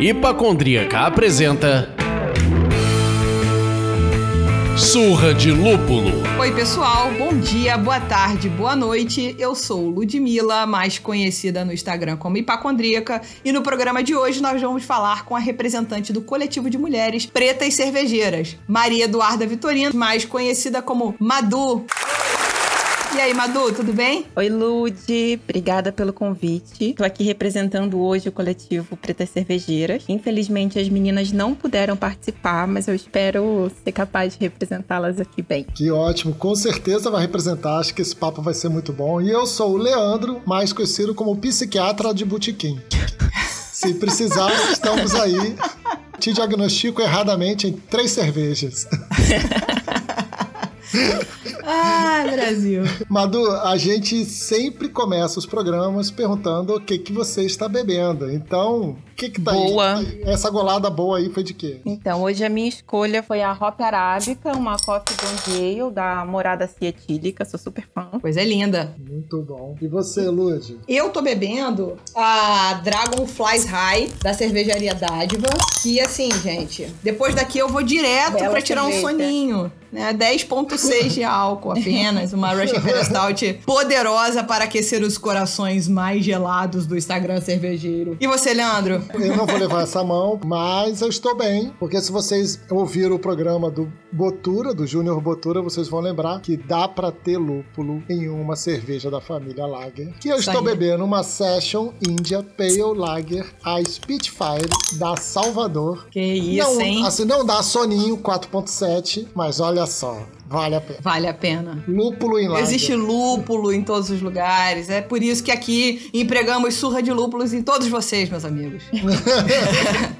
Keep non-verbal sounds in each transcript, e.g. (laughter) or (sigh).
Hipacondríaca apresenta Surra de Lúpulo. Oi, pessoal, bom dia, boa tarde, boa noite. Eu sou Ludmilla, mais conhecida no Instagram como Hipacondríaca, e no programa de hoje nós vamos falar com a representante do coletivo de mulheres pretas cervejeiras, Maria Eduarda Vitorino, mais conhecida como Madu. E aí, Madu, tudo bem? Oi, Lude. Obrigada pelo convite. Tô aqui representando hoje o coletivo Pretas Cervejeiras. Infelizmente, as meninas não puderam participar, mas eu espero ser capaz de representá-las aqui bem. Que ótimo. Com certeza vai representar. Acho que esse papo vai ser muito bom. E eu sou o Leandro, mais conhecido como psiquiatra de botequim. (laughs) Se precisar, estamos aí. Te diagnostico erradamente em três cervejas. (laughs) Ah, Brasil. Madu, a gente sempre começa os programas perguntando o que, que você está bebendo. Então, que que tá Boa. aí? Essa golada boa aí foi de quê? Então, hoje a minha escolha foi a Hop Arábica, uma Coffee Blonde Ale da Morada Cietílica. Sou super fã. Coisa linda. Muito bom. E você, Lud? Eu tô bebendo a Dragonflies High da cervejaria Dádiva. Que assim, gente, depois daqui eu vou direto Bela pra tirar um soninho. Né? 10,6 de álcool apenas. Uma Russian (laughs) Imperial Stout poderosa para aquecer os corações mais gelados do Instagram cervejeiro. E você, Leandro? Eu não vou levar essa mão, mas eu estou bem, porque se vocês ouviram o programa do Botura, do Júnior Botura, vocês vão lembrar que dá pra ter lúpulo em uma cerveja da família Lager. Que eu Isso estou aí. bebendo uma Session India Pale Lager, a Spitfire da Salvador. Que isso, não, hein? assim, não dá soninho 4.7, mas olha só, vale a pena. Vale a pena. Lúpulo em Lager. Existe lúpulo em todos os lugares. É por isso que aqui empregamos surra de lúpulos em todos vocês, meus amigos. (laughs)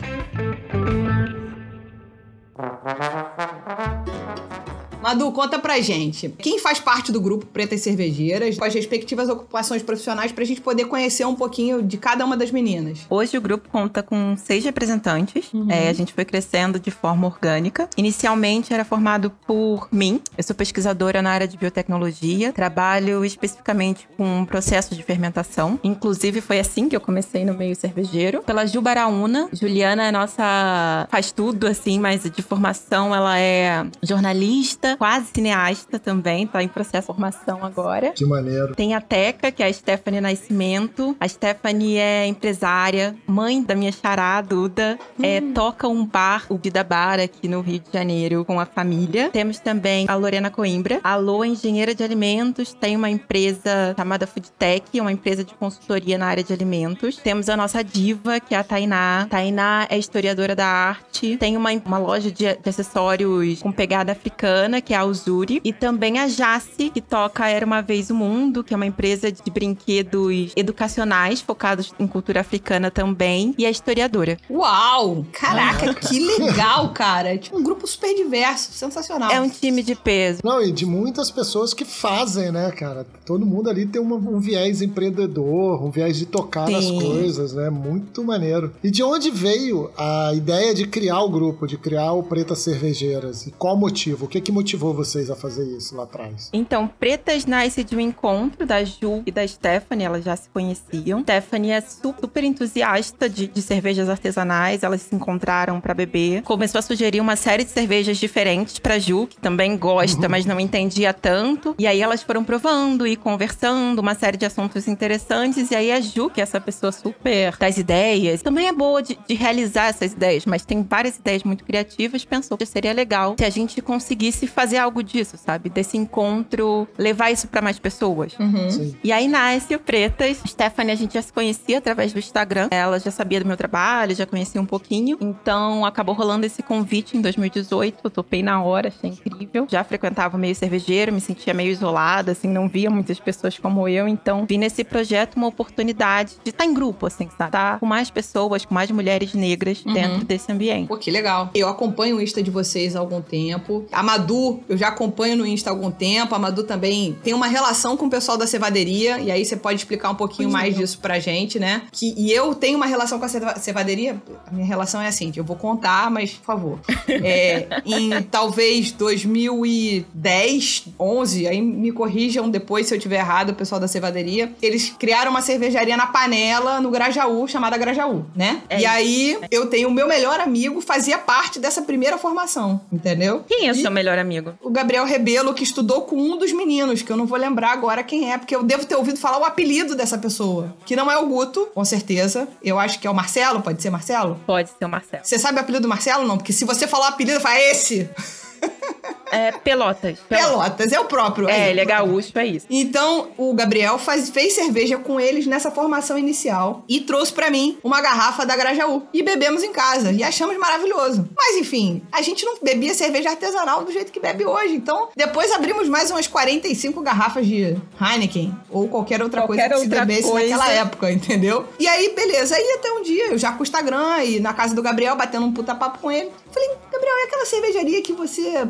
Madu, conta pra gente. Quem faz parte do grupo Pretas Cervejeiras, com as respectivas ocupações profissionais, pra gente poder conhecer um pouquinho de cada uma das meninas? Hoje o grupo conta com seis representantes. É, a gente foi crescendo de forma orgânica. Inicialmente era formado por mim. Eu sou pesquisadora na área de biotecnologia. Trabalho especificamente com processos de fermentação. Inclusive foi assim que eu comecei no meio cervejeiro. Pela Ju Baraúna. Juliana é nossa... faz tudo assim, mas de formação ela é jornalista, quase cineasta também. Tá em processo de formação agora. Que maneiro. Tem a Teca, que é a Stephanie Nascimento. A Stephanie é empresária, mãe da minha xará, Duda. É, toca um bar, o Vida Bar, aqui no Rio de Janeiro, com a família. Temos também a Lorena Coimbra. A Lô é engenheira de alimentos, tem uma empresa chamada Foodtech, uma empresa de consultoria na área de alimentos. Temos a nossa diva, que é a Tainá. Tainá é historiadora da arte. Tem uma, uma loja de, de acessórios com pegada africana, que é a Uzuri. E também a Jace, que toca Era Uma Vez o Mundo, que é uma empresa de brinquedos educacionais focados em cultura africana também. E é historiadora. Uau! Caraca, que legal, cara. Tipo um grupo super diverso, sensacional. É um time de peso. Não, e de muitas pessoas que fazem, né, cara? Todo mundo ali tem uma- um viés empreendedor, um viés de tocar nas Sim. coisas, né? Muito maneiro. E de onde veio a ideia de criar o grupo, de criar o Pretas Cervejeiras? E qual o motivo? O que que motivou vocês a fazer isso lá atrás? Então, Pretas nasce de um encontro da Ju e da Stephanie, elas já se conheciam. Stephanie é su- super entusiasta de, de cervejas artesanais, elas se encontraram pra beber. Começou a sugerir uma série de cervejas diferentes pra Ju, que também gosta, mas não entendia tanto. E aí elas foram provando e conversando, uma série de assuntos interessantes. E aí a Ju, que é essa pessoa super das ideias, também é boa de, de realizar essas ideias, mas tem várias ideias muito criativas, pensou que seria legal se a gente conseguisse fazer algo disso, sabe? Desse encontro, levar isso pra mais pessoas. Uhum. Sim. E aí nasce o Pretas. Stephanie, a gente já se conhecia através do Instagram. Ela já sabia do meu trabalho, já conhecia um pouquinho. Então acabou rolando esse convite em 2018. Eu topei na hora, achei incrível. Já frequentava o meio cervejeiro, me sentia meio isolada, assim, não via muitas pessoas como eu. Então vi nesse projeto uma oportunidade de estar em grupo, assim, sabe? Estar com mais pessoas, com mais mulheres negras Uhum. dentro desse ambiente. Pô, que legal. Eu acompanho o Insta de vocês há algum tempo. A Madu Madu, eu já acompanho no Insta há algum tempo. A Madu também tem uma relação com o pessoal da cevaderia, e aí você pode explicar um pouquinho mais disso pra gente, né? Que, e eu tenho uma relação com a ceva- cevaderia. A minha relação é assim, eu vou contar, mas por favor. É, (laughs) em talvez 2010, 11, aí me corrijam depois se eu tiver errado, o pessoal da cevaderia. Eles criaram uma cervejaria na panela no Grajaú, chamada Grajaú, né? É e isso. aí eu tenho o meu melhor amigo, fazia parte dessa primeira formação, entendeu? Quem é o E- seu melhor amigo? O Gabriel Rebelo, que estudou com um dos meninos, que eu não vou lembrar agora quem é, porque eu devo ter ouvido falar o apelido dessa pessoa. Que não é o Guto, com certeza. Eu acho que é o Marcelo, pode ser Marcelo? Pode ser o Marcelo. Você sabe o apelido do Marcelo? Não, porque se você falar o apelido, fala esse! (laughs) É Pelotas. Pelotas, é o próprio. É, aí. ele é gaúcho, é isso. Então, o Gabriel faz- fez cerveja com eles nessa formação inicial e trouxe pra mim uma garrafa da Grajaú. E bebemos em casa e achamos maravilhoso. Mas enfim, a gente não bebia cerveja artesanal do jeito que bebe hoje. Então, depois abrimos mais umas 45 garrafas de Heineken ou qualquer outra Qualquer coisa que se outra bebesse coisa. naquela época, entendeu? E aí, beleza. Aí até um dia, eu já com o Instagram e na casa do Gabriel, batendo um puta papo com ele. Falei, Gabriel, é aquela cervejaria que você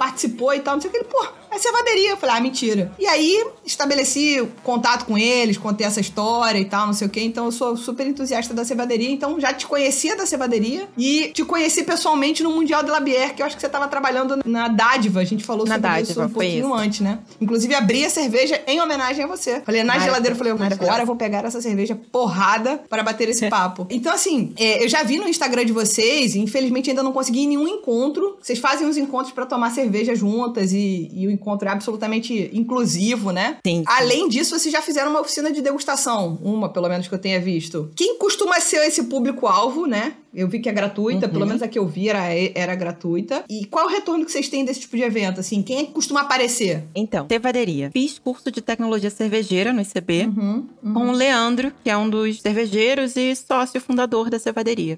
participou e tal, não sei o que. Ele, pô, é cevaderia. Eu falei, ah, mentira. E aí, estabeleci contato com eles, contei essa história e tal, não sei o que. Então, eu sou super entusiasta da cevaderia. Então, já te conhecia da cevaderia e te conheci pessoalmente no Mundial de Labier, que eu acho que você tava trabalhando na Dádiva. A gente falou Na sobre Dádiva, isso um pouquinho isso. antes, né? Inclusive, abri a cerveja em homenagem a você. Falei, na Maravilha. geladeira, falei, agora eu vou pegar essa cerveja porrada para bater esse (laughs) papo. Então, assim, é, eu já vi no Instagram de vocês, e infelizmente ainda não consegui nenhum encontro. Vocês fazem uns encontros para tomar cerveja juntas e, e o encontro é absolutamente inclusivo, né? Sim. Além disso, vocês já fizeram uma oficina de degustação, uma pelo menos que eu tenha visto. Quem costuma ser esse público-alvo, né? Eu vi que é gratuita, Uhum. pelo menos a que eu vi era, era gratuita. E qual o retorno que vocês têm desse tipo de evento? Assim, quem é que costuma aparecer? Então, cevaderia. Fiz curso de tecnologia cervejeira no ICB Uhum. com o Leandro, que é um dos cervejeiros e sócio fundador da cevaderia.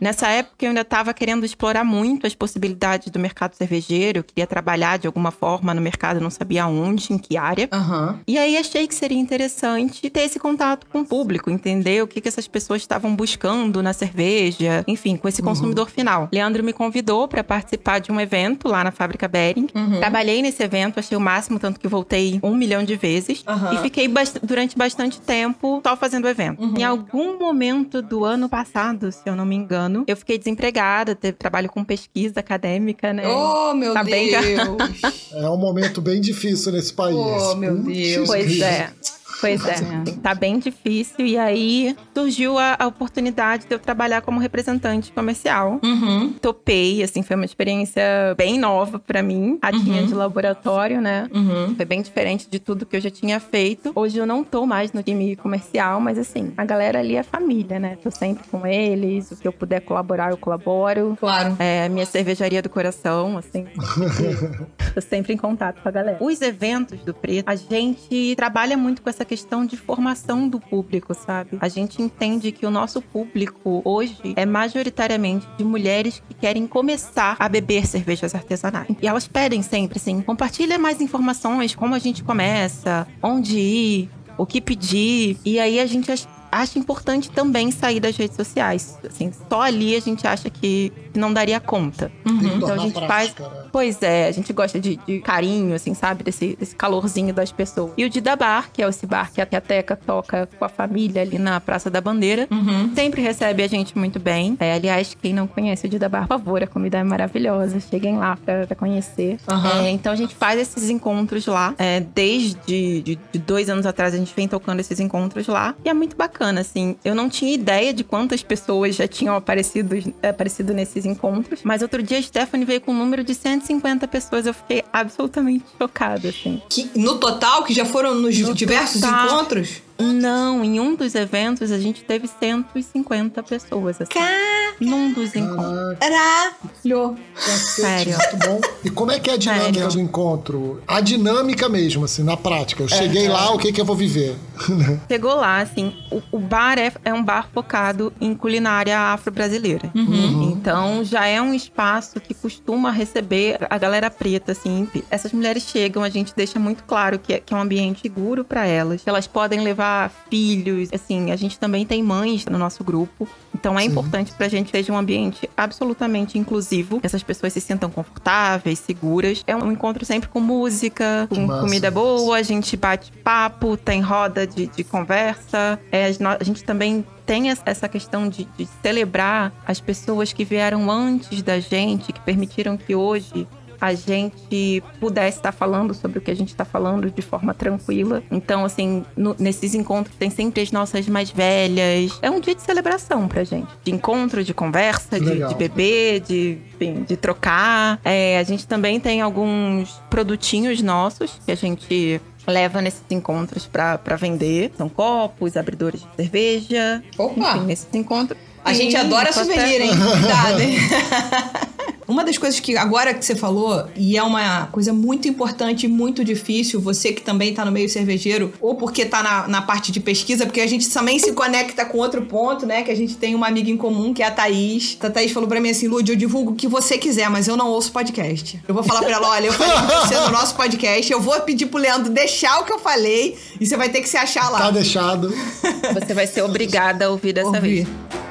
Nessa época eu ainda estava querendo explorar muito as possibilidades do mercado cervejeiro, eu queria trabalhar de alguma forma no mercado, não sabia onde, em que área. E aí achei que seria interessante ter esse contato com o público, entender o que, que essas pessoas estavam buscando na cerveja, enfim, com esse consumidor final. Leandro me convidou para participar de um evento lá na fábrica Bering. Uhum. Trabalhei nesse evento, achei o máximo, tanto que voltei um milhão de vezes. Aham. E fiquei bast- durante bastante tempo só fazendo o evento. Uhum. Em algum momento do ano passado, se eu não me engano, eu fiquei desempregada, teve trabalho com pesquisa acadêmica, né? Oh, meu Tá bem. Deus! (laughs) É um momento bem difícil nesse país. Oh, meu Putz, Deus. Pois é. Pois é, tá bem difícil. E aí surgiu a, a oportunidade de eu trabalhar como representante comercial. Uhum. Topei, assim, foi uma experiência bem nova pra mim. A tinha Uhum. de laboratório, né? Uhum. Foi bem diferente de tudo que eu já tinha feito. Hoje eu não tô mais no time comercial, mas assim, a galera ali é família, né? Tô sempre com eles, o que eu puder colaborar, eu colaboro. Claro. É minha cervejaria do coração, assim. (laughs) Tô sempre em contato com a galera. Os eventos do Preto, a gente trabalha muito com essa questão de formação do público, sabe? A gente entende que o nosso público hoje é majoritariamente de mulheres que querem começar a beber cervejas artesanais. E elas pedem sempre, assim, compartilha mais informações, como a gente começa, onde ir, o que pedir. E aí a gente ach- acha importante também sair das redes sociais. Assim, só ali a gente acha que não daria conta. Uhum. Então a gente faz. né? Pois é, a gente gosta de, de carinho, assim, sabe? Desse, desse calorzinho das pessoas. E o Dida Bar, que é esse bar que a que a Teca toca com a família ali na Praça da Bandeira. Uhum. Sempre recebe a gente muito bem. É, aliás, quem não conhece o Dida Bar, por favor, a comida é maravilhosa. Cheguem lá pra, pra conhecer. Aham. É, então a gente faz esses encontros lá. É, desde de, de dois anos atrás a gente vem tocando esses encontros lá. E é muito bacana, assim. Eu não tinha ideia de quantas pessoas já tinham aparecido, aparecido nesses encontros. Mas outro dia a Stephanie veio com um número de 150 pessoas. Eu fiquei absolutamente chocada, assim. Que, no total, que já foram nos No diversos total. encontros? Não, em um dos eventos a gente teve 150 pessoas, assim. Num dos encontros. Caralho! Sério. Muito bom. E como é que é a dinâmica Sério. do encontro? A dinâmica mesmo, assim, na prática. Eu cheguei lá, o que, que eu vou viver? (laughs) Chegou lá, assim, o, o bar é, é um bar focado em culinária afro-brasileira. Então já é um espaço que costuma receber a galera preta, assim. Essas mulheres chegam, a gente deixa muito claro que é, que é um ambiente seguro para elas. Elas podem levar filhos, assim. A gente também tem mães no nosso grupo. Então é Sim. importante pra gente que seja um ambiente absolutamente inclusivo, que essas pessoas se sintam confortáveis, seguras. É um encontro sempre com música, com Massa. comida boa, a gente bate papo, tem roda de, de conversa. É, a gente também tem essa questão de, de celebrar as pessoas que vieram antes da gente, que permitiram que hoje a gente pudesse estar falando sobre o que a gente está falando de forma tranquila. Então, assim, no, nesses encontros tem sempre as nossas mais velhas. É um dia de celebração pra gente. De encontro, de conversa, de, de, beber, de, enfim, de trocar. É, a gente também tem alguns produtinhos nossos que a gente leva nesses encontros para vender. São copos, abridores de cerveja. Opa! Enfim, nesses encontros. A gente adora souvenir, hein? Cuidado, (laughs) hein? Uma das coisas que agora que você falou, e é uma coisa muito importante e muito difícil, você que também tá no meio cervejeiro, ou porque tá na, na parte de pesquisa, porque a gente também se conecta com outro ponto, né? Que a gente tem uma amiga em comum, que é a Thaís. A Thaís falou pra mim assim, Lud, eu divulgo o que você quiser, mas eu não ouço podcast. Eu vou falar pra ela, olha, eu falei com você no nosso podcast, eu vou pedir pro Leandro deixar o que eu falei, e você vai ter que se achar lá. Tá deixado. Você vai ser obrigada a ouvir dessa ouvir. vez.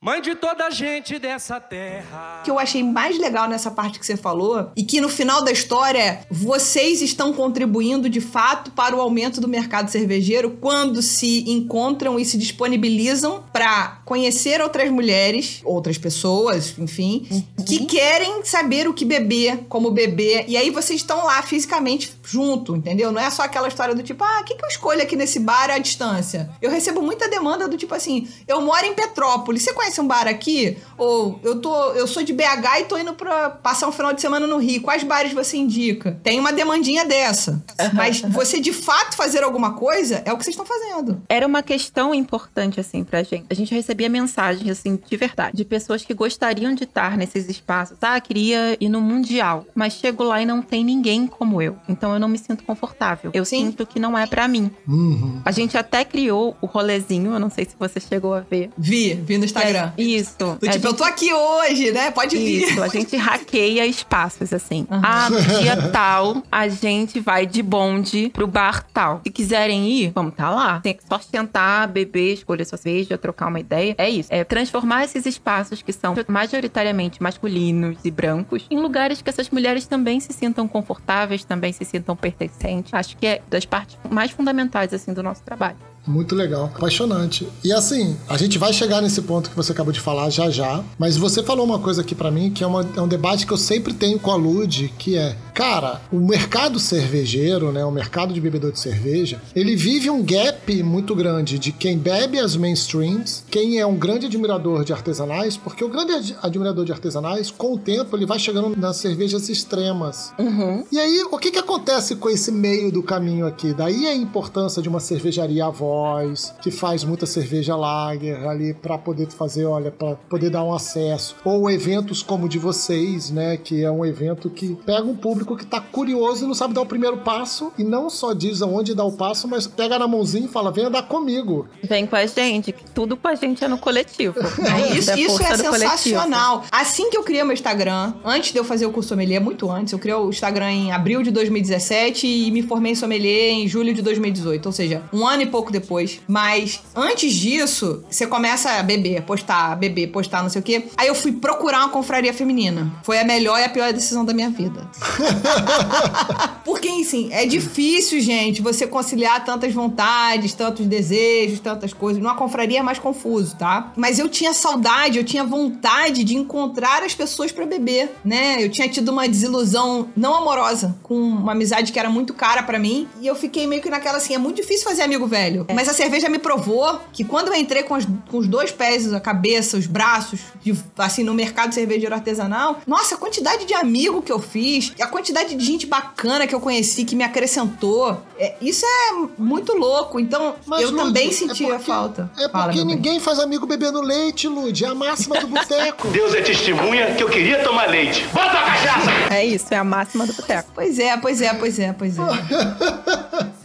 Mãe de toda a gente dessa terra. O que eu achei mais legal nessa parte que você falou, e que no final da história, vocês estão contribuindo de fato para o aumento do mercado cervejeiro quando se encontram e se disponibilizam para conhecer outras mulheres, outras pessoas, enfim, uhum. que querem saber o que beber, como beber. E aí vocês estão lá fisicamente junto, entendeu? Não é só aquela história do tipo, ah, o que, que eu escolho aqui nesse bar à distância? Eu recebo muita demanda do tipo assim, eu moro em Petrópolis, você conhece um bar aqui? Ou eu tô, eu sou de BH e tô indo pra passar um final de semana no Rio. Quais bares você indica? Tem uma demandinha dessa. Mas você de fato fazer alguma coisa é o que vocês estão fazendo. Era uma questão importante, assim, pra gente. A gente recebia mensagens, assim, de verdade, de pessoas que gostariam de estar nesses espaços. Ah, queria ir no Mundial, mas chego lá e não tem ninguém como eu. Então eu não me sinto confortável. Eu Sim. sinto que não é para mim. Uhum. A gente até criou o rolezinho, eu não sei se você chegou a ver. Vi, vi no Instagram. Isso. Do tipo, gente... eu tô aqui hoje, né? Pode vir. Isso, a gente hackeia espaços, assim. Uhum. Ah, no (laughs) dia tal, a gente vai de bonde pro bar tal. Se quiserem ir, vamos tá lá. Tem que só sentar, beber, escolher sua cerveja, trocar uma ideia. É isso. É transformar esses espaços que são majoritariamente masculinos e brancos em lugares que essas mulheres também se sintam confortáveis, também se sintam pertencentes. Acho que é das partes mais fundamentais, assim, do nosso trabalho. Muito legal, apaixonante. E assim, a gente vai chegar nesse ponto que você acabou de falar já já, mas você falou uma coisa aqui para mim que é, uma, é, um debate que eu sempre tenho com a Lud, que é, cara, o mercado cervejeiro, né, o mercado de bebedor de cerveja, ele vive um gap muito grande de quem bebe as mainstreams, quem é um grande admirador de artesanais, porque o grande admirador de artesanais, com o tempo, ele vai chegando nas cervejas extremas. Uhum. E aí, o que que acontece com esse meio do caminho aqui? Daí a importância de uma cervejaria avó que faz muita cerveja lager ali para poder fazer, olha, para poder dar um acesso. Ou eventos como o de vocês, né, que é um evento que pega um público que tá curioso e não sabe dar o primeiro passo e não só diz aonde dar o passo, mas pega na mãozinha e fala: "Vem andar comigo". Vem com a gente, que tudo com a gente é no coletivo. (laughs) É isso, é isso é sensacional. Coletivo. Assim que eu criei meu Instagram, antes de eu fazer o curso sommelier, muito antes, eu criei o Instagram em abril de 2017 e me formei em sommelier em julho de 2018, ou seja, um ano e pouco depois depois. Mas antes disso, você começa a beber, postar, beber, postar, não sei o quê. Aí eu fui procurar uma confraria feminina. Foi a melhor e a pior decisão da minha vida. (laughs) (laughs) Porque, assim, é difícil, gente, você conciliar tantas vontades, tantos desejos, tantas coisas. Numa confraria é mais confuso, tá? Mas eu tinha saudade, eu tinha vontade de encontrar as pessoas para beber, né? Eu tinha tido uma desilusão não amorosa com uma amizade que era muito cara para mim. E eu fiquei meio que naquela assim, é muito difícil fazer amigo velho. É. Mas a cerveja me provou que quando eu entrei com, as, com os dois pés, a cabeça, os braços, de, assim, no mercado cervejeiro artesanal, nossa, a quantidade de amigo que eu fiz, a quantidade de gente bacana que eu conheci, que me acrescentou, é, isso é muito louco. Então, Mas, eu Lud, também senti é porque, a falta. É porque Fala, ninguém faz amigo bebendo leite, Lud. É a máxima do boteco. (laughs) Deus é testemunha que eu queria tomar leite. Bota a cachaça! É isso, é a máxima do boteco. Pois é, pois é, pois é, pois é. (laughs)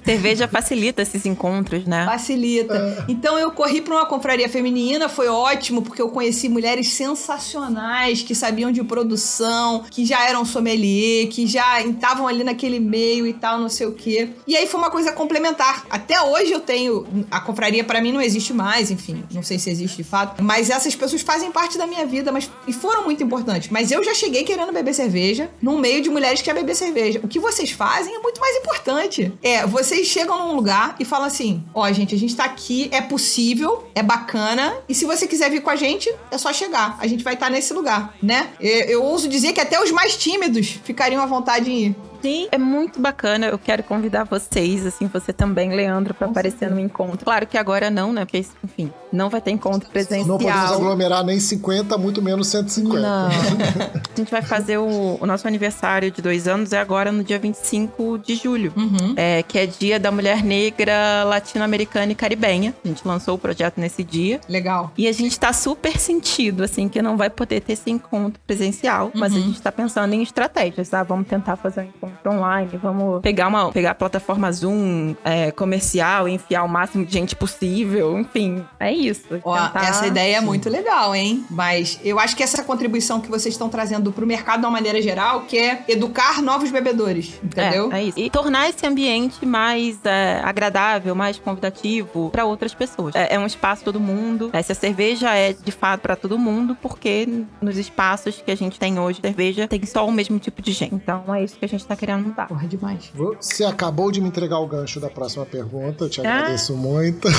Cerveja facilita esses encontros, né? Facilita. Então eu corri para uma confraria feminina, foi ótimo, porque eu conheci mulheres sensacionais que sabiam de produção, que já eram sommelier, que já estavam ali naquele meio e tal, não sei o quê. E aí foi uma coisa complementar. Até hoje eu tenho. A confraria para mim não existe mais, enfim, não sei se existe de fato. Mas essas pessoas fazem parte da minha vida, mas e foram muito importantes. Mas eu já cheguei querendo beber cerveja num meio de mulheres que quer beber cerveja. O que vocês fazem é muito mais importante. É, vocês chegam num lugar e falam assim: ó, oh, gente, a gente tá aqui, é possível, é bacana, e se você quiser vir com a gente, é só chegar. A gente vai estar tá nesse lugar, né? Eu, eu ouso dizer que até os mais tímidos ficariam à vontade em ir. Sim, é muito bacana. Eu quero convidar vocês, assim, você também, Leandro, para aparecer no encontro. Claro que agora não, né? Porque, enfim, não vai ter encontro presencial. Não podemos aglomerar nem 50, muito menos 150. Não. (laughs) a gente vai fazer o, o, nosso aniversário de dois anos, é agora no dia 25 de julho, uhum. é, que é dia da mulher negra latino-americana e caribenha. A gente lançou o projeto nesse dia. Legal. E a gente tá super sentido, assim, que não vai poder ter esse encontro presencial, uhum. mas a uhum. gente tá pensando em estratégias, tá? Vamos tentar fazer um encontro online, vamos pegar uma pegar a plataforma Zoom é, comercial, enfiar o máximo de gente possível, enfim, é isso. Ó, essa ideia é muito legal, hein? Mas eu acho que essa contribuição que vocês estão trazendo pro mercado de uma maneira geral, que é educar novos bebedores, entendeu? É, é isso. E tornar esse ambiente mais é, agradável, mais convidativo para outras pessoas. É, é, um espaço todo mundo. Essa cerveja é de fato para todo mundo, porque nos espaços que a gente tem hoje, cerveja tem só o mesmo tipo de gente. Então é isso que a gente tá querendo mudar. Porra, demais. Você acabou de me entregar o gancho da próxima pergunta, eu te ah. agradeço muito. (laughs)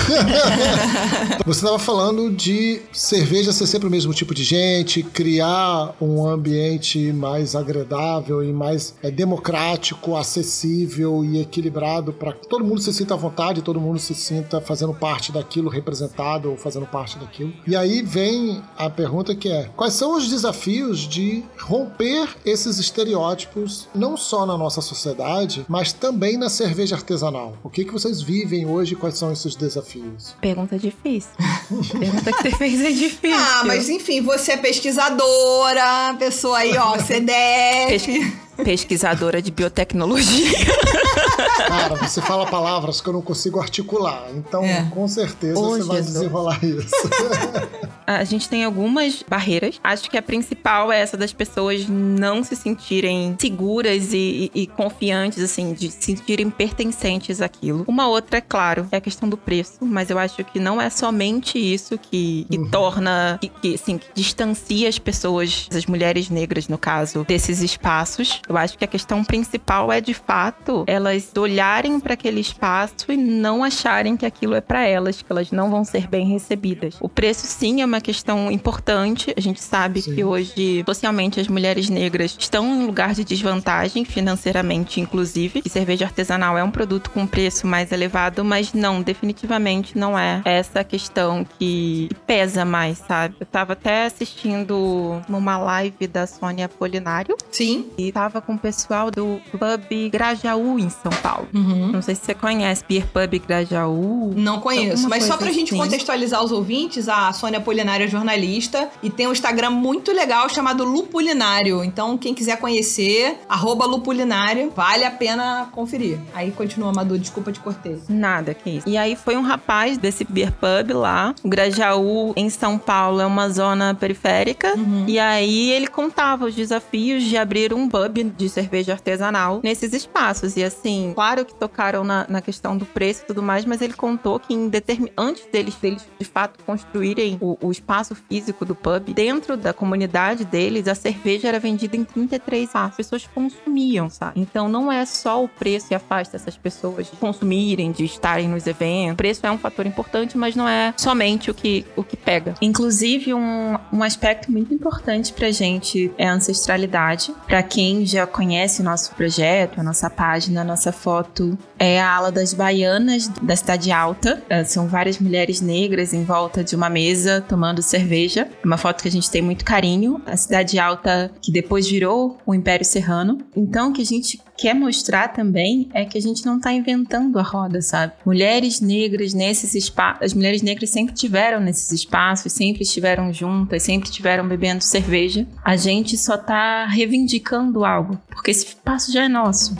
(laughs) Você estava falando de cerveja ser sempre o mesmo tipo de gente, criar um ambiente mais agradável e mais é, democrático, acessível e equilibrado para que todo mundo se sinta à vontade, todo mundo se sinta fazendo parte daquilo, representado ou fazendo parte daquilo. E aí vem a pergunta que é: quais são os desafios de romper esses estereótipos, não só na nossa sociedade, mas também na cerveja artesanal. O que, que vocês vivem hoje? Quais são esses desafios? Pergunta difícil. (laughs) Pergunta que você fez é difícil. Ah, mas enfim, você é pesquisadora, pessoa aí, ó, (laughs) CDF. Pesquisadora de biotecnologia. (laughs) Cara, você fala palavras que eu não consigo articular. Então, é. com certeza, oh, você Jesus. vai desenrolar isso. (laughs) A gente tem algumas barreiras. Acho que a principal é essa das pessoas não se sentirem seguras e, e, e confiantes, assim, de se sentirem pertencentes àquilo. Uma outra, é claro, é a questão do preço, mas eu acho que não é somente isso que, que uhum. torna, que, que, assim, que distancia as pessoas, as mulheres negras, no caso, desses espaços. Eu acho que a questão principal é, de fato, elas olharem para aquele espaço e não acharem que aquilo é para elas, que elas não vão ser bem recebidas. O preço, sim, é uma questão importante. A gente sabe sim. que hoje, socialmente, as mulheres negras estão em lugar de desvantagem, financeiramente, inclusive. E cerveja artesanal é um produto com preço mais elevado, mas não, definitivamente não é essa questão que pesa mais, sabe? Eu tava até assistindo uma live da Sônia Apolinário. Sim. E tava com o pessoal do Pub Grajaú em São Paulo. Uhum. Não sei se você conhece Beer Pub Grajaú. Não conheço, mas só pra assim. gente contextualizar os ouvintes, a Sônia Polinária é jornalista e tem um Instagram muito legal chamado Lupulinário. Então, quem quiser conhecer, arroba Lupulinário, vale a pena conferir. Aí continua, Madu, desculpa te cortei. Nada, que isso. E aí foi um rapaz desse Beer Pub lá. O Grajaú, em São Paulo, é uma zona periférica. Uhum. E aí ele contava os desafios de abrir um pub de cerveja artesanal nesses espaços. E assim, claro que tocaram na, na questão do preço e tudo mais, mas ele contou que em determin... antes deles, deles de fato construírem o, o, espaço físico do pub, dentro da comunidade deles, a cerveja era vendida em 33 reais. As pessoas consumiam, sabe? Então não é só o preço que afasta essas pessoas de consumirem, de estarem nos eventos. O preço é um fator importante, mas não é somente o que, o que pega. Inclusive, um, um aspecto muito importante pra gente é a ancestralidade. Pra quem já conhece o nosso projeto, a nossa página, a nossa foto é a ala das baianas da Cidade Alta. É, são várias mulheres negras em volta de uma mesa tomando cerveja. É uma foto que a gente tem muito carinho. A Cidade Alta que depois virou o Império Serrano. Então, o que a gente quer mostrar também é que a gente não está inventando a roda, sabe? Mulheres negras nesses espaços, as mulheres negras sempre tiveram nesses espaços, sempre estiveram juntas, sempre estiveram bebendo cerveja. A gente só está reivindicando algo, algo, porque esse espaço já é nosso.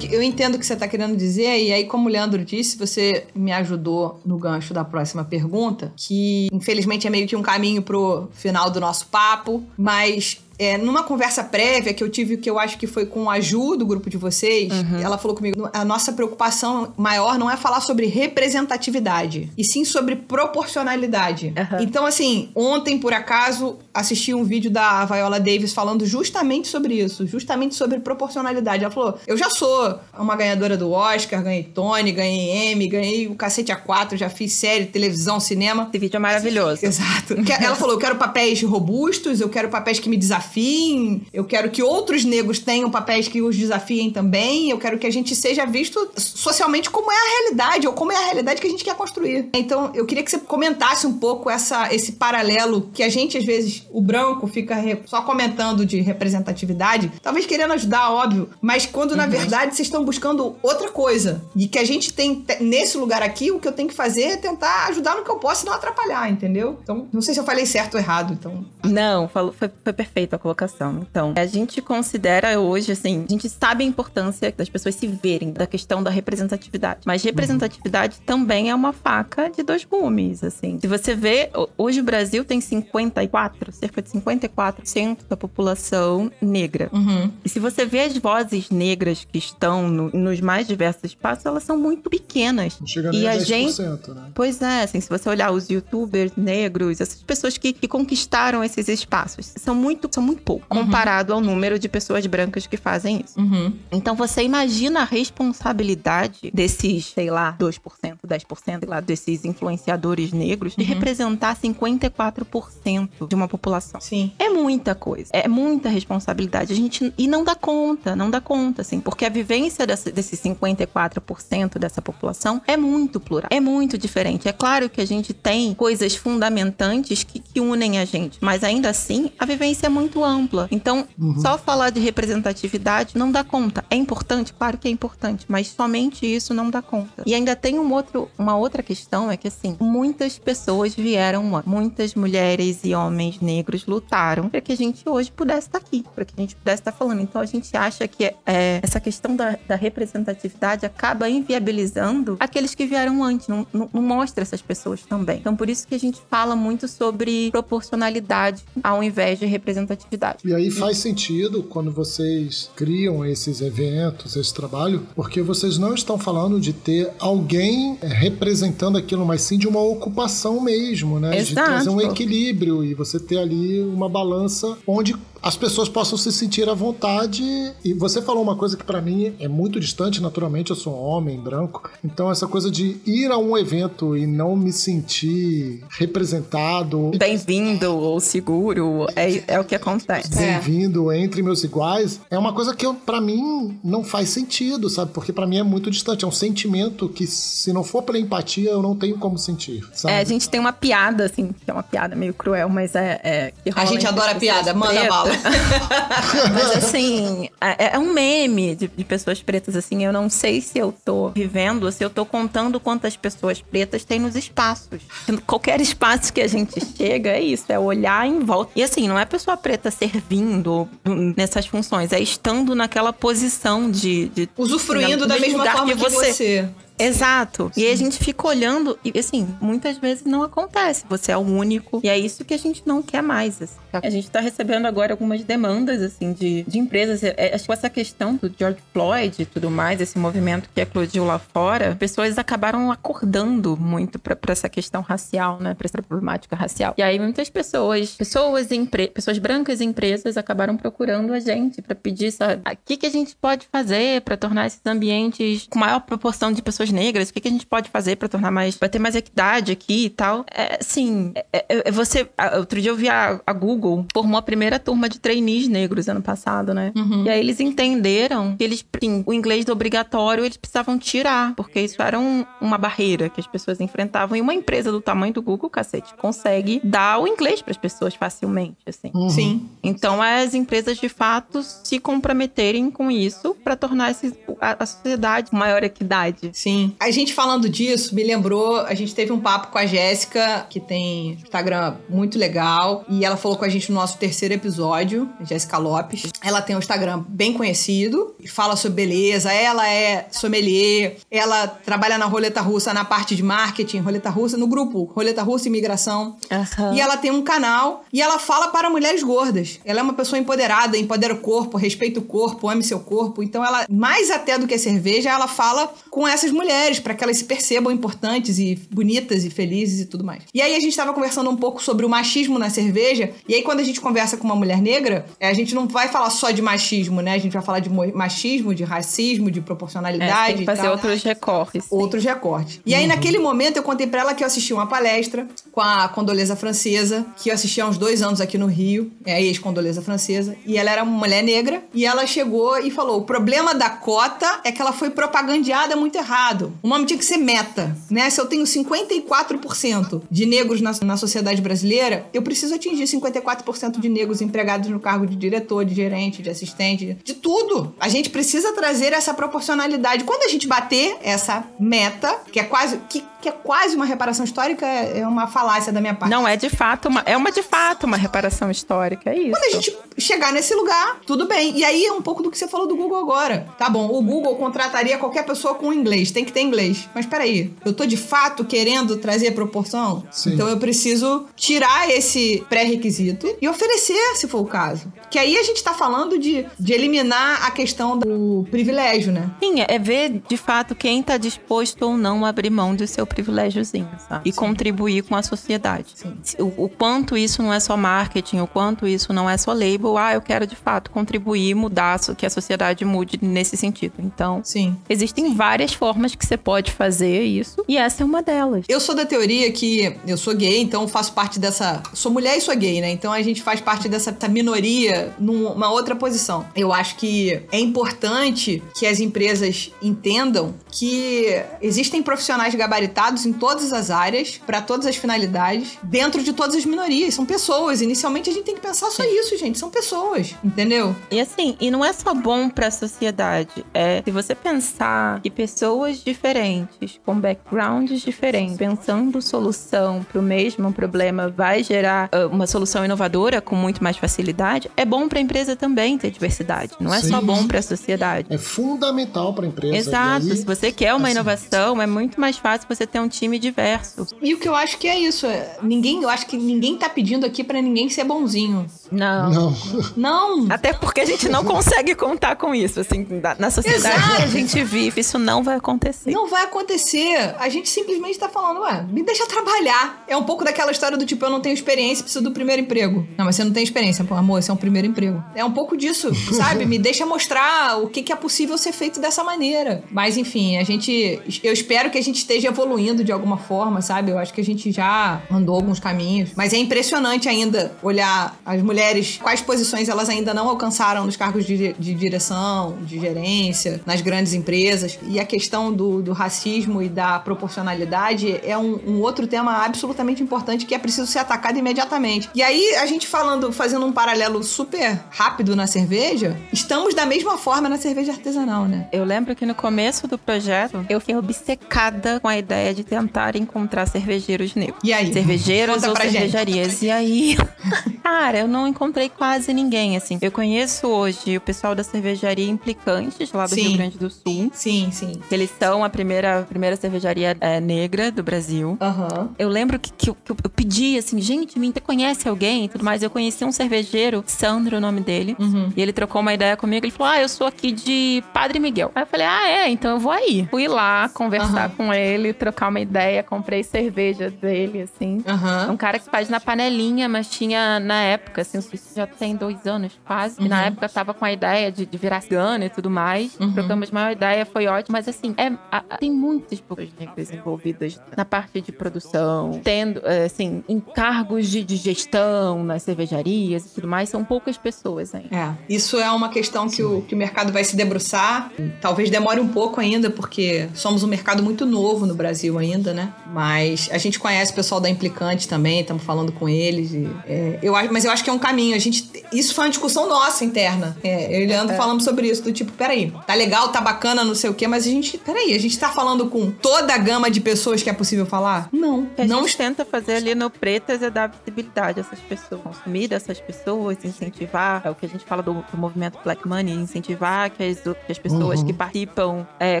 eu entendo o que você está querendo dizer, e aí, como o Leandro disse, você me ajudou no gancho da próxima pergunta, que infelizmente é meio que um caminho pro final do nosso papo, mas é, numa conversa prévia que eu tive, que eu acho que foi com a Ju do grupo de vocês, uhum. ela falou comigo: a nossa preocupação maior não é falar sobre representatividade, e sim sobre proporcionalidade. Uhum. Então, assim, ontem, por acaso, assisti um vídeo da Viola Davis falando justamente sobre isso, justamente sobre proporcionalidade. Ela falou: Eu já sou uma ganhadora do Oscar, ganhei Tony, ganhei Emmy, ganhei o cacete A4, já fiz série, televisão, cinema. Esse vídeo é maravilhoso. Exato. Ela falou: Eu quero papéis robustos, eu quero papéis que me desafiem desafiem, eu quero que outros negros tenham papéis que os desafiem também, eu quero que a gente seja visto socialmente como é a realidade, ou como é a realidade que a gente quer construir. Então, eu queria que você comentasse um pouco essa, esse paralelo que a gente, às vezes, o branco fica só comentando de representatividade, talvez querendo ajudar, óbvio, mas quando, na uhum. verdade, vocês estão buscando outra coisa. E que a gente tem, nesse lugar aqui, o que eu tenho que fazer é tentar ajudar no que eu posso e não atrapalhar, entendeu? Então, não sei se eu falei certo ou errado, então... Não, falou, foi, foi perfeito colocação. Então, a gente considera hoje, assim, a gente sabe a importância das pessoas se verem, da questão da representatividade. Mas representatividade uhum. também é uma faca de dois gumes, assim. Se você vê, hoje o Brasil tem 54, cerca de 54% da população negra. Uhum. E se você vê as vozes negras que estão no, nos mais diversos espaços, elas são muito pequenas. Não chega nem e a 10%, gente, né? Pois é, assim, se você olhar os youtubers negros, essas pessoas que, que conquistaram esses espaços, são muito, são muito muito pouco uhum. comparado ao número de pessoas brancas que fazem isso. Uhum. Então você imagina a responsabilidade desses, sei lá, 2%, 10%, sei lá, desses influenciadores negros de uhum. representar 54% de uma população. Sim. É muita coisa. É muita responsabilidade. A gente e não dá conta, não dá conta assim, porque a vivência desse, desses 54% dessa população é muito plural, é muito diferente. É claro que a gente tem coisas fundamentantes que, que unem a gente, mas ainda assim a vivência é muito ampla. Então, uhum. só falar de representatividade não dá conta. É importante? Claro que é importante, mas somente isso não dá conta. E ainda tem um outro, uma outra questão, é que assim, muitas pessoas vieram, muitas mulheres e homens negros lutaram para que a gente hoje pudesse estar aqui, para que a gente pudesse estar falando. Então, a gente acha que é, essa questão da, da, representatividade acaba inviabilizando aqueles que vieram antes, não, não, não mostra essas pessoas também. Então, por isso que a gente fala muito sobre proporcionalidade ao invés de representatividade e aí faz sentido quando vocês criam esses eventos, esse trabalho, porque vocês não estão falando de ter alguém é, representando aquilo, mas sim de uma ocupação mesmo, né? Exato. De trazer um equilíbrio e você ter ali uma balança onde as pessoas possam se sentir à vontade. E você falou uma coisa que para mim é muito distante, naturalmente, eu sou um homem branco. Então, essa coisa de ir a um evento e não me sentir representado. Bem-vindo ou seguro, é, é o que acontece. Bem-vindo é. entre meus iguais, é uma coisa que para mim não faz sentido, sabe? Porque para mim é muito distante. É um sentimento que, se não for pela empatia, eu não tenho como sentir. Sabe? É, a gente tem uma piada, assim, que é uma piada meio cruel, mas é. é a gente adora piada, manda bala. (laughs) Mas assim, é, é, um meme de, de, pessoas pretas, assim. Eu não sei se eu tô vivendo, se eu tô contando quantas pessoas pretas tem nos espaços. Qualquer espaço que a gente chega, é isso, é olhar em volta. E assim, não é pessoa preta servindo nessas funções, é estando naquela posição de. de Usufruindo da mesma forma que você. Que você. Exato. E a gente fica olhando e, assim, muitas vezes não acontece. Você é o único. E é isso que a gente não quer mais. Assim. A gente tá recebendo agora algumas demandas, assim, de, de empresas. É, é, acho que essa questão do George Floyd e tudo mais, esse movimento que eclodiu lá fora, pessoas acabaram acordando muito para essa questão racial, né? Pra essa problemática racial. E aí muitas pessoas, pessoas, empre... pessoas brancas e empresas acabaram procurando a gente para pedir, sabe, o que, que a gente pode fazer para tornar esses ambientes com maior proporção de pessoas negras, o que, que a gente pode fazer para tornar mais. para ter mais equidade aqui e tal. É, sim, é, é, é você. Outro dia eu vi a, a, Google formou a primeira turma de trainees negros ano passado, né? Uhum. E aí eles entenderam que eles, sim, o inglês obrigatório eles precisavam tirar, porque isso era um, uma barreira que as pessoas enfrentavam. E uma empresa do tamanho do Google, cacete, consegue dar o inglês para as pessoas facilmente, assim. Uhum. Sim. Então as empresas de fato se comprometerem com isso para tornar esse, a, a sociedade com maior equidade. Sim. A gente falando disso, me lembrou, a gente teve um papo com a Jéssica, que tem Instagram muito legal, e ela falou com a gente no nosso terceiro episódio, Jéssica Lopes. Ela tem um Instagram bem conhecido, fala sobre beleza, ela é sommelier, ela trabalha na roleta russa na parte de marketing, roleta russa, no grupo Roleta Russa Imigração. Aham. E ela tem um canal e ela fala para mulheres gordas. Ela é uma pessoa empoderada, empodera o corpo, respeita o corpo, ame seu corpo. Então ela, mais até do que cerveja, ela fala com essas mulheres para que elas se percebam importantes e bonitas e felizes e tudo mais. E aí a gente tava conversando um pouco sobre o machismo na cerveja. E aí quando a gente conversa com uma mulher negra, é, a gente não vai falar só de machismo, né? A gente vai falar de mo- machismo, de racismo, de É, proporcionalidade. tem que fazer outros recortes. outros recortes. E aí, naquele momento, eu contei pra ela que eu assisti uma palestra com a Condoleza Francesa, que eu assisti há uns dois anos aqui no Rio, é a ex-Condoleza Francesa, e ela era uma mulher negra, e ela chegou e falou: o problema da cota é que ela foi propagandeada muito errado. O nome tinha que ser meta, né? Se eu tenho 54% de negros na, na sociedade brasileira, eu preciso atingir 54% de negros empregados no cargo de diretor, de gerente, de assistente, de tudo. A gente precisa trazer essa proporcionalidade. Quando a gente bater essa meta, que é quase que, que é quase uma reparação histórica, é é uma falácia da minha parte. Não é de fato uma. É uma de fato uma reparação histórica, é isso. Quando a gente chegar nesse lugar, tudo bem. E aí é um pouco do que você falou do Google agora. Tá bom, o Google contrataria qualquer pessoa com inglês, tem que ter inglês. Mas peraí, eu tô de fato querendo trazer proporção? Sim. Então eu preciso tirar esse pré-requisito e oferecer, se for o caso. Que aí a gente tá falando de, de eliminar a questão do privilégio, né? Sim, é ver de fato quem tá disposto ou não a abrir mão do seu privilégiozinho, sabe? E contribuir com a sociedade. Sim. O, o quanto isso não é só marketing, o quanto isso não é só label, ah, eu quero de fato contribuir, mudar, que a sociedade mude nesse sentido. Então, Sim. existem várias formas que você pode fazer isso, e essa é uma delas. Eu sou da teoria que eu sou gay, então faço parte dessa. Sou mulher e sou gay, né? Então a gente faz parte dessa minoria numa outra posição. Eu acho que é importante que as empresas entendam que existem profissionais gabaritados em todas as áreas, para todas as finalidades, dentro de todas as minorias. São pessoas. Inicialmente a gente tem que pensar só isso, gente. São pessoas. Entendeu? E assim, e não é só bom pra sociedade. É, se você pensar que pessoas diferentes, com backgrounds diferentes, pensando solução pro mesmo problema, vai gerar ah, uma solução inovadora com muito mais facilidade, é bom pra empresa também ter diversidade. Não é só Sim. bom pra sociedade. É fundamental para a empresa. Exato. Aí, Se você quer uma assim, inovação, é muito mais fácil você ter um time diverso. E o que eu acho que é isso. é, Ninguém, eu acho que ninguém tá pedindo aqui para ninguém ser bonzinho. Não. Não. Não. Até porque a gente não consegue contar com isso, assim, na- sociedade Exato. que a gente vive, isso não vai acontecer. Não vai acontecer. A gente simplesmente tá falando, ué, me deixa trabalhar. É um pouco daquela história do tipo, eu não tenho experiência, preciso do primeiro emprego. Não, mas você não tem experiência, pô, amor, esse é um primeiro emprego. É um pouco disso, sabe? Me deixa mostrar o que, que é possível ser feito dessa maneira. Mas enfim, a gente. Eu espero que a gente esteja evoluindo de alguma forma, sabe? Eu acho que a gente já andou alguns caminhos. Mas é impressionante ainda olhar as mulheres, quais posições elas ainda não alcançaram nos cargos de, de direção, de gerência, nas grandes empresas. E a questão do, do racismo e da proporcionalidade é um, um outro tema absolutamente importante que é preciso ser atacado imediatamente. E aí, a gente falando, fazendo um paralelo super rápido na cerveja, estamos da mesma forma na cerveja artesanal, né? Eu lembro que no começo do projeto, eu fiquei obcecada com a ideia de tentar encontrar cervejeiros negros. E aí? Cervejeiros ou pra gente. cervejarias. E aí, (laughs) cara, eu não encontrei quase ninguém, assim. Eu conheço hoje o pessoal da cervejaria Implicantes, lá do Sim. Rio Grande do Sul. Sim, sim. Eles são a primeira, a primeira cervejaria é, negra do Brasil. Aham. Eu lembro que, que eu, que eu pedi assim, gente, me conhece alguém e tudo mais. Eu conheci um cervejeiro, Sandro, o nome dele. Uhum. E ele trocou uma ideia comigo. Ele falou: Ah, eu sou aqui de Padre Miguel. Aí eu falei: Ah, é, então eu vou aí. Fui lá conversar Aham. com ele, trocar uma ideia. Comprei cerveja dele, assim. Um cara que faz na panelinha, mas tinha na época, assim, isso já tem dois anos quase. E na Uhum. época tava com a ideia de, de virar cigana e tudo mais. Uhum. Trocamos uma ideia, foi ótimo. Mas assim, é, a- a- tem muitas pessoas negras envolvidas na parte de produção, tendo, é, assim, em cargos de, de gestão nas cervejarias e tudo mais. São poucas pessoas ainda. É, isso é uma questão que o, que o mercado vai se debruçar. Talvez demore um pouco ainda, porque somos um mercado muito novo no Brasil ainda, né? Mas a gente conhece o pessoal da Implicante também, estamos falando com eles. e, é, eu acho, mas eu acho que é um, caminho. A gente, isso foi uma discussão nossa interna. É, eu e Leandro É. falamos sobre isso, do tipo, peraí, tá legal, tá bacana, não sei o quê, mas a gente, peraí, a gente tá falando com toda a gama de pessoas que é possível falar? Não. A não gente tenta fazer ali no Pretas é dar visibilidade a essas pessoas, consumir dessas pessoas, incentivar, é o que a gente fala do, do movimento Black Money, incentivar que as, que as pessoas Uhum. que participam é,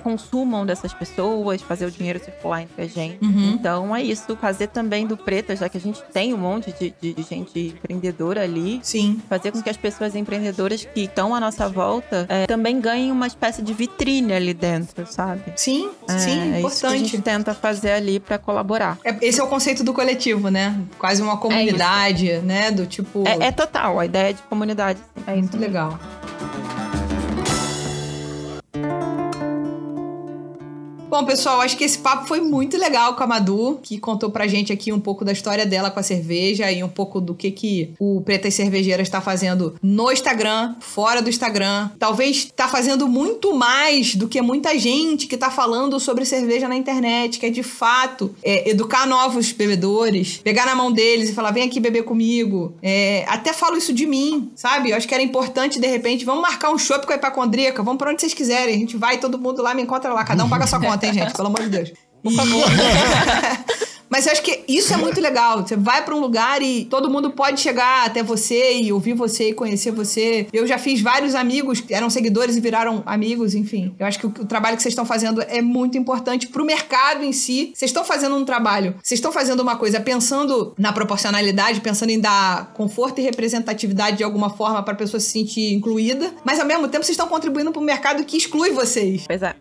consumam dessas pessoas, fazer o dinheiro circular entre a gente. Uhum. Então é isso, fazer também do Pretas, já que a gente tem um monte de, de- de gente empreendedora ali, Sim. fazer com que as pessoas empreendedoras que estão à nossa volta é, também ganhem uma espécie de vitrine ali dentro, sabe? Sim, É, sim, é que a importante. gente tenta fazer ali pra colaborar. É, Esse é o conceito do coletivo, né? Quase uma comunidade, né? Do tipo. É, é total, a ideia de comunidade. sim. É muito isso. legal. Bom, pessoal, acho que esse papo foi muito legal com a Madu, que contou pra gente aqui um pouco da história dela com a cerveja e um pouco do que, que o Pretas Cervejeiras está fazendo no Instagram, fora do Instagram. Talvez tá fazendo muito mais do que muita gente que tá falando sobre cerveja na internet, que é de fato é, educar novos bebedores, pegar na mão deles e falar: vem aqui beber comigo. É, até falo isso de mim, sabe? Eu acho que era importante, de repente, vamos marcar um shopping com a Ipacondríaca, vamos pra onde vocês quiserem. A gente vai, todo mundo lá, me encontra lá. Cada um paga sua conta, (laughs) hein, gente? Pelo amor de Deus. Por (laughs) favor. (laughs) Mas eu acho que isso é muito legal. Você vai pra um lugar e todo mundo pode chegar até você e ouvir você e conhecer você. Eu já fiz vários amigos que eram seguidores e viraram amigos, enfim. Eu acho que o, o trabalho que vocês estão fazendo é muito importante pro mercado em si. Vocês estão fazendo um trabalho, vocês estão fazendo uma coisa pensando na proporcionalidade, pensando em dar conforto e representatividade de alguma forma pra pessoa se sentir incluída, mas ao mesmo tempo vocês estão contribuindo pro mercado que exclui vocês. Pois é.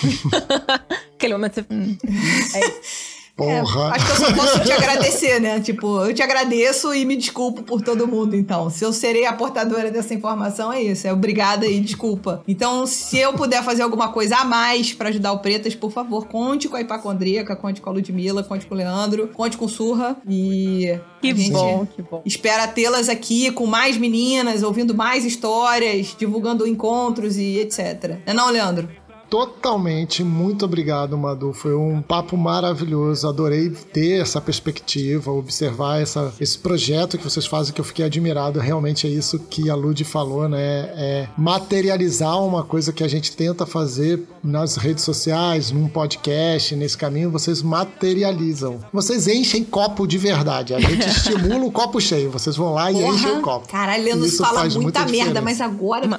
(laughs) (laughs) Aquele momento você. hum, (laughs) Porra. É, acho que eu só posso te agradecer, né? (laughs) Tipo, eu te agradeço e me desculpo por todo mundo, então. Se eu serei a portadora dessa informação, é isso. É obrigada e desculpa. Então, se eu puder fazer alguma coisa a mais pra ajudar o Pretas, por favor, conte com a Hipacondríaca, conte com a Ludmilla, conte com o Leandro, conte com o Surra. E. Que bom, que bom. Espera tê-las aqui com mais meninas, ouvindo mais histórias, divulgando encontros e etc. Não é não, Leandro? Totalmente, muito obrigado, Madu. Foi um papo maravilhoso. Adorei ter essa perspectiva, observar essa, esse projeto que vocês fazem, que eu fiquei admirado. Realmente é isso que a Lud falou, né? É materializar uma coisa que a gente tenta fazer nas redes sociais, num podcast, nesse caminho, vocês materializam. Vocês enchem copo de verdade. A gente (laughs) estimula o copo cheio. Vocês vão lá e enchem o copo. Caralho, Leandro fala muita muita merda, mas agora (laughs) uma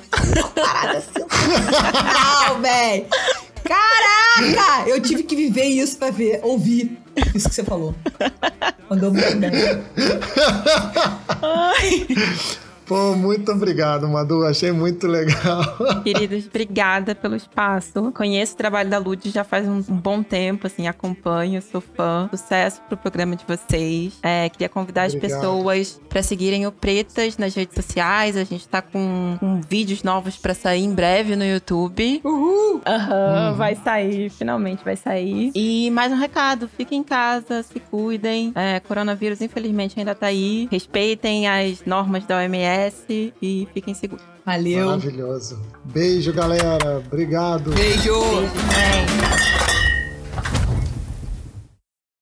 parada (laughs) sensacional, velho. Caraca! Eu tive que viver isso pra ver, ouvir isso que você falou. Mandou muito bem. (laughs) Pô, muito obrigado, Madu. Achei muito legal. (laughs) Queridos, obrigada pelo espaço. Conheço o trabalho da Lud já faz um, bom tempo, assim, acompanho, sou fã. Sucesso pro programa de vocês. É, queria convidar as Obrigado. pessoas pra seguirem o Pretas nas redes sociais. A gente tá com, com vídeos novos pra sair em breve no YouTube. Uhul! Aham, vai sair, finalmente vai sair. E mais um recado: fiquem em casa, se cuidem. É, coronavírus, infelizmente, ainda tá aí. Respeitem as normas da OMS e fiquem seguros. Valeu. Maravilhoso. Beijo, galera. Obrigado. Beijo. Beijo, gente.